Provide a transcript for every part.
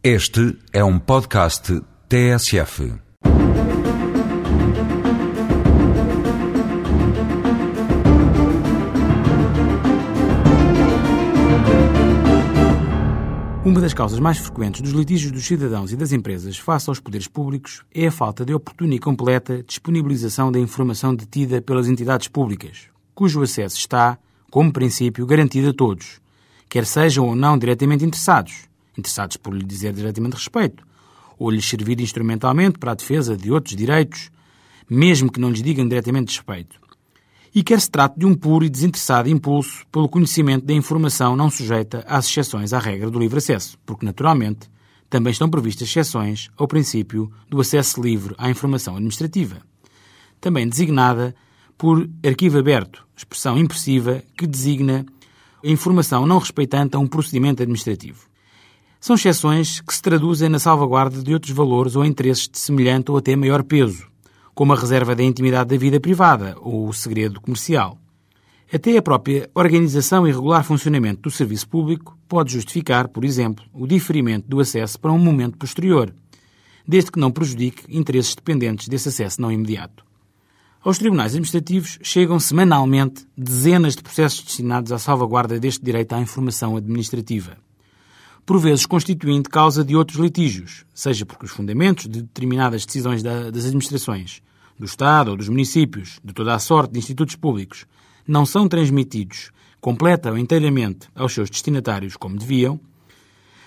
Este é um podcast TSF. Uma das causas mais frequentes dos litígios dos cidadãos e das empresas face aos poderes públicos é a falta de oportuna e completa disponibilização da informação detida pelas entidades públicas, cujo acesso está, como princípio, garantido a todos, quer sejam ou não diretamente interessados, interessados por lhe dizer diretamente respeito, ou lhes servir instrumentalmente para a defesa de outros direitos, mesmo que não lhes digam diretamente respeito. E quer se trate de um puro e desinteressado impulso pelo conhecimento da informação não sujeita às exceções à regra do livre acesso, porque, naturalmente, também estão previstas exceções ao princípio do acesso livre à informação administrativa, também designada por arquivo aberto, expressão impressiva que designa a informação não respeitante a um procedimento administrativo. São exceções que se traduzem na salvaguarda de outros valores ou interesses de semelhante ou até maior peso, como a reserva da intimidade da vida privada ou o segredo comercial. Até a própria organização e regular funcionamento do serviço público pode justificar, por exemplo, o diferimento do acesso para um momento posterior, desde que não prejudique interesses dependentes desse acesso não imediato. Aos tribunais administrativos chegam semanalmente dezenas de processos destinados à salvaguarda deste direito à informação administrativa por vezes constituindo causa de outros litígios, seja porque os fundamentos de determinadas decisões das administrações, do Estado ou dos municípios, de toda a sorte de institutos públicos, não são transmitidos completa ou inteiramente aos seus destinatários como deviam,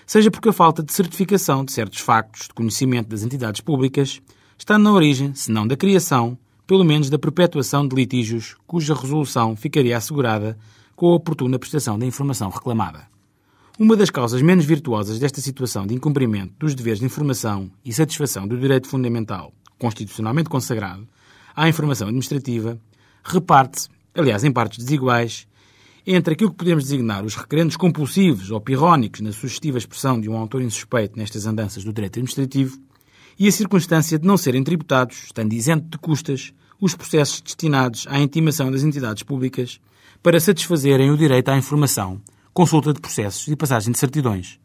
seja porque a falta de certificação de certos factos de conhecimento das entidades públicas está na origem, se não da criação, pelo menos da perpetuação de litígios cuja resolução ficaria assegurada com a oportuna prestação da informação reclamada. Uma das causas menos virtuosas desta situação de incumprimento dos deveres de informação e satisfação do direito fundamental, constitucionalmente consagrado, à informação administrativa, reparte-se, aliás em partes desiguais, entre aquilo que podemos designar os requerentes compulsivos ou pirrónicos na sugestiva expressão de um autor insuspeito nestas andanças do direito administrativo e a circunstância de não serem tributados, estando isento de custas, os processos destinados à intimação das entidades públicas para satisfazerem o direito à informação consulta de processos e passagem de certidões,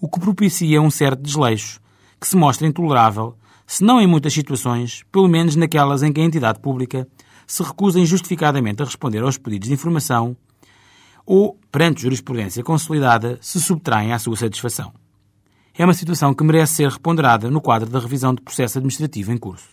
o que propicia um certo desleixo, que se mostra intolerável, se não em muitas situações, pelo menos naquelas em que a entidade pública se recusa injustificadamente a responder aos pedidos de informação ou, perante jurisprudência consolidada, se subtraem à sua satisfação. É uma situação que merece ser reponderada no quadro da revisão de processo administrativo em curso.